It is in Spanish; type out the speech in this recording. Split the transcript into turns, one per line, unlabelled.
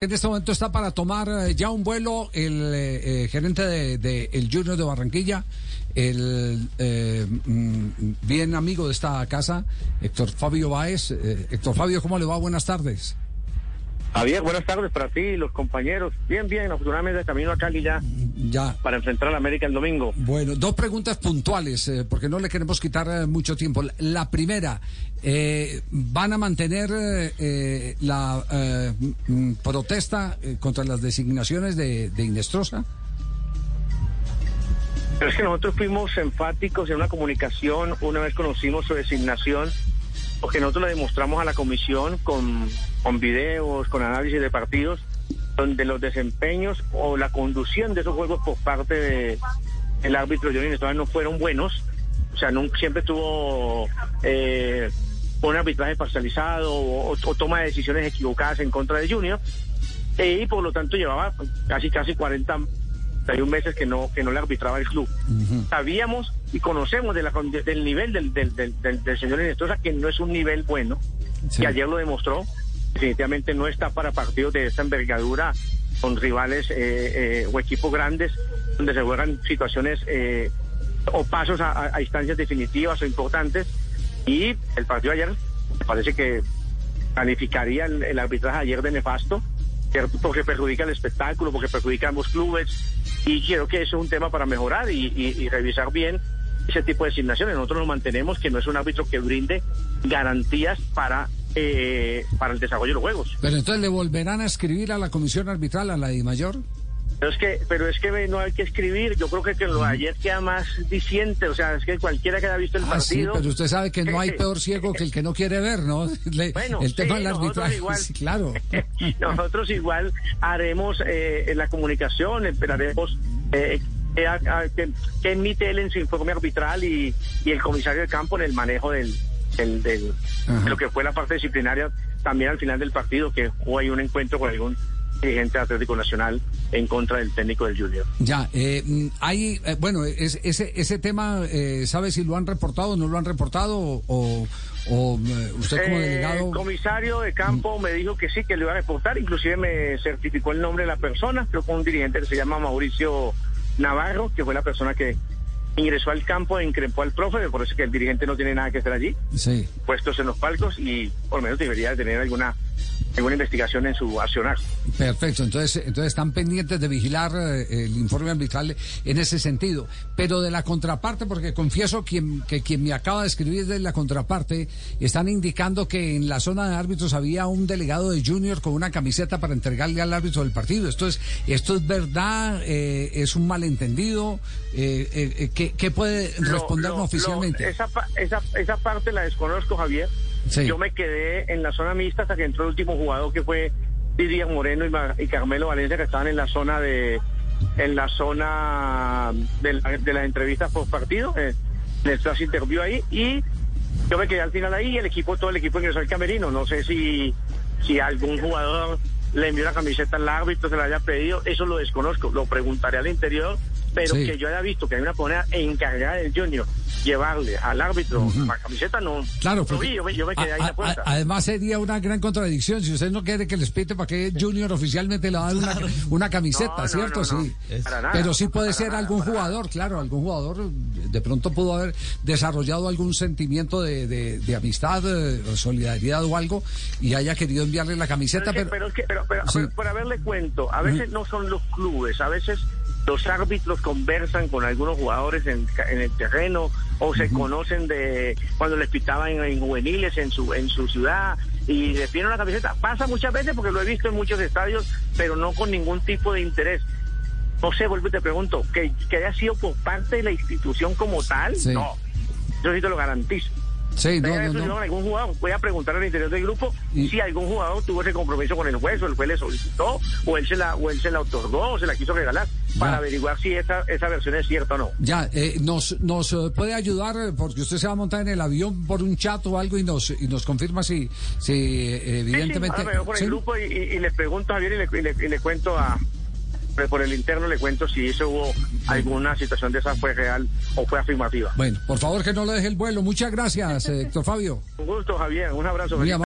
En este momento está para tomar eh, ya un vuelo el eh, eh, gerente de, de, el Junior de Barranquilla, el eh, mm, bien amigo de esta casa, Héctor Fabio Báez. Héctor Fabio, ¿cómo le va? Buenas tardes.
Javier, buenas tardes para ti y los compañeros. Bien, bien, afortunadamente camino a Cali ya,
Ya.
para enfrentar a la América el domingo.
Bueno, dos preguntas puntuales, eh, porque no le queremos quitar eh, mucho tiempo. La- La primera, eh, ¿van a mantener la mm, protesta contra las designaciones de, de Inestrosa?
Pero es que nosotros fuimos enfáticos en una comunicación una vez conocimos su designación, porque nosotros le demostramos a la comisión con, con videos, con análisis de partidos, donde los desempeños o la conducción de esos juegos por parte de el árbitro Johnny Nestor no fueron buenos. O sea, nunca, siempre tuvo eh, un arbitraje parcializado o, o toma de decisiones equivocadas en contra de Junior. Eh, y por lo tanto llevaba casi casi 40 31 meses que no que no le arbitraba el club. Sabíamos y conocemos de la con- de- del nivel del, del, del, del- del señor Inestrosa que no es un nivel bueno,
Sí.
que ayer lo demostró. Definitivamente no está para partidos de esta envergadura con rivales eh, eh, o equipos grandes donde se juegan situaciones eh, o pasos a, a- instancias definitivas o importantes. Y el partido de ayer parece que calificaría el, el arbitraje ayer de nefasto, porque perjudica el espectáculo, porque perjudica a ambos clubes, y creo que eso es un tema para mejorar y revisar bien ese tipo de designaciones. Nosotros nos mantenemos que no es un árbitro que brinde garantías para, eh, para el desarrollo de los juegos.
Pero entonces le volverán a escribir a la comisión arbitral, a la de mayor.
Pero es que, pero es que no hay que escribir. Yo creo que, que lo de ayer queda más diciente. O sea, es que cualquiera que haya visto el
Ah, sí,
partido.
pero usted sabe que no hay peor ciego que el que no quiere ver, ¿no? Le-
Bueno,
el tema
sí,
del arbitraje,
igual.
sí, claro.
Nosotros igual haremos eh, la comunicación, esperaremos eh, que- que emite él en su informe arbitral y, y el comisario de campo en el manejo del, del- de lo que fue la parte disciplinaria también al final del partido, que hubo ahí un encuentro con algún dirigente Atlético Nacional en contra del técnico del Junior.
Ya, eh, mm, hay, eh, bueno, es- ese, ese tema, eh, ¿sabe si lo han reportado o no lo han reportado? O, eh, usted como
Eh,
delegado...
El comisario de campo me dijo que sí, que lo iba a reportar, inclusive me certificó el nombre de la persona, creo que un dirigente que se llama Mauricio Navarro, que fue la persona que ingresó al campo e increpó al profe, me parece que el dirigente no tiene nada que hacer allí,
Sí.
puestos en los palcos y por lo menos debería de tener alguna, alguna investigación en su accionar.
Perfecto, entonces, entonces están pendientes de vigilar eh, el informe arbitral en ese sentido. Pero de la contraparte, porque confieso quien, que quien me acaba de escribir de la contraparte, están indicando que en la zona de árbitros había un delegado de Junior con una camiseta para entregarle al árbitro del partido. Esto es, esto es verdad, Eh, es un malentendido. Eh, ¿qué, qué puede respondernos
lo-
oficialmente?
lo- esa, pa- esa, esa parte la desconozco, Javier. Yo me quedé en la zona mixta hasta que entró el último jugador que fue Didier Moreno y, Carmelo Valencia, que estaban en la zona de en la zona de, la- de las entrevistas por partido. Eh, les se interview ahí y yo me quedé al final ahí y el equipo, todo el equipo ingresó al camerino. No sé si, si algún jugador le envió la camiseta al árbitro, se la haya pedido, eso lo desconozco, lo preguntaré al interior, pero
Sí.
que yo haya visto que hay una persona encargada del Junior llevarle al árbitro la camiseta, no.
Claro,
yo, me- yo me quedé ahí en la puerta.
a- además sería una gran contradicción. Si usted no quiere que les pite, ¿para qué Junior oficialmente le va a dar una, una camiseta,
No,
cierto?
no, no.
Sí.
Para nada,
Pero sí puede
para
ser
nada,
algún jugador, claro, algún jugador de pronto pudo haber desarrollado algún sentimiento de, de- de amistad, eh, o solidaridad o algo y haya querido enviarle la camiseta,
Pero
pero...
es que, pero, pero,
Sí.
pero- pero a ver, le cuento, a veces no son los clubes, a veces los árbitros conversan con algunos jugadores en, en el terreno o se conocen de cuando les pitaban en, en juveniles en su en su ciudad y les piden una camiseta. Pasa muchas veces porque lo he visto en muchos estadios, pero no con ningún tipo de interés. No sé, vuelvo y te pregunto, que, que haya sido por parte de la institución como tal,
Sí.
no. Yo sí te lo garantizo.
Sí, no,
haber
no, no.
algún jugador. Voy a preguntar al interior del grupo
Y-
si algún jugador tuvo ese compromiso con el juez o el juez le solicitó o él se la, o él se la otorgó o se la quiso regalar para
Ya.
averiguar si esa, esa versión es cierta o no.
Ya, eh, nos, nos eh, puede ayudar eh, porque usted se va a montar en el avión por un chat o algo y nos, y nos confirma si, si eh,
Sí, sí,
evidentemente...
ahora me veo por el grupo y, y- y les pregunto a Javier y le, y le- y le cuento a por el interno le cuento si eso hubo alguna situación de esa fue real o fue afirmativa.
Bueno, por favor que no lo deje el vuelo. Muchas gracias, eh, Héctor Fabio.
Un gusto, Javier. Un abrazo.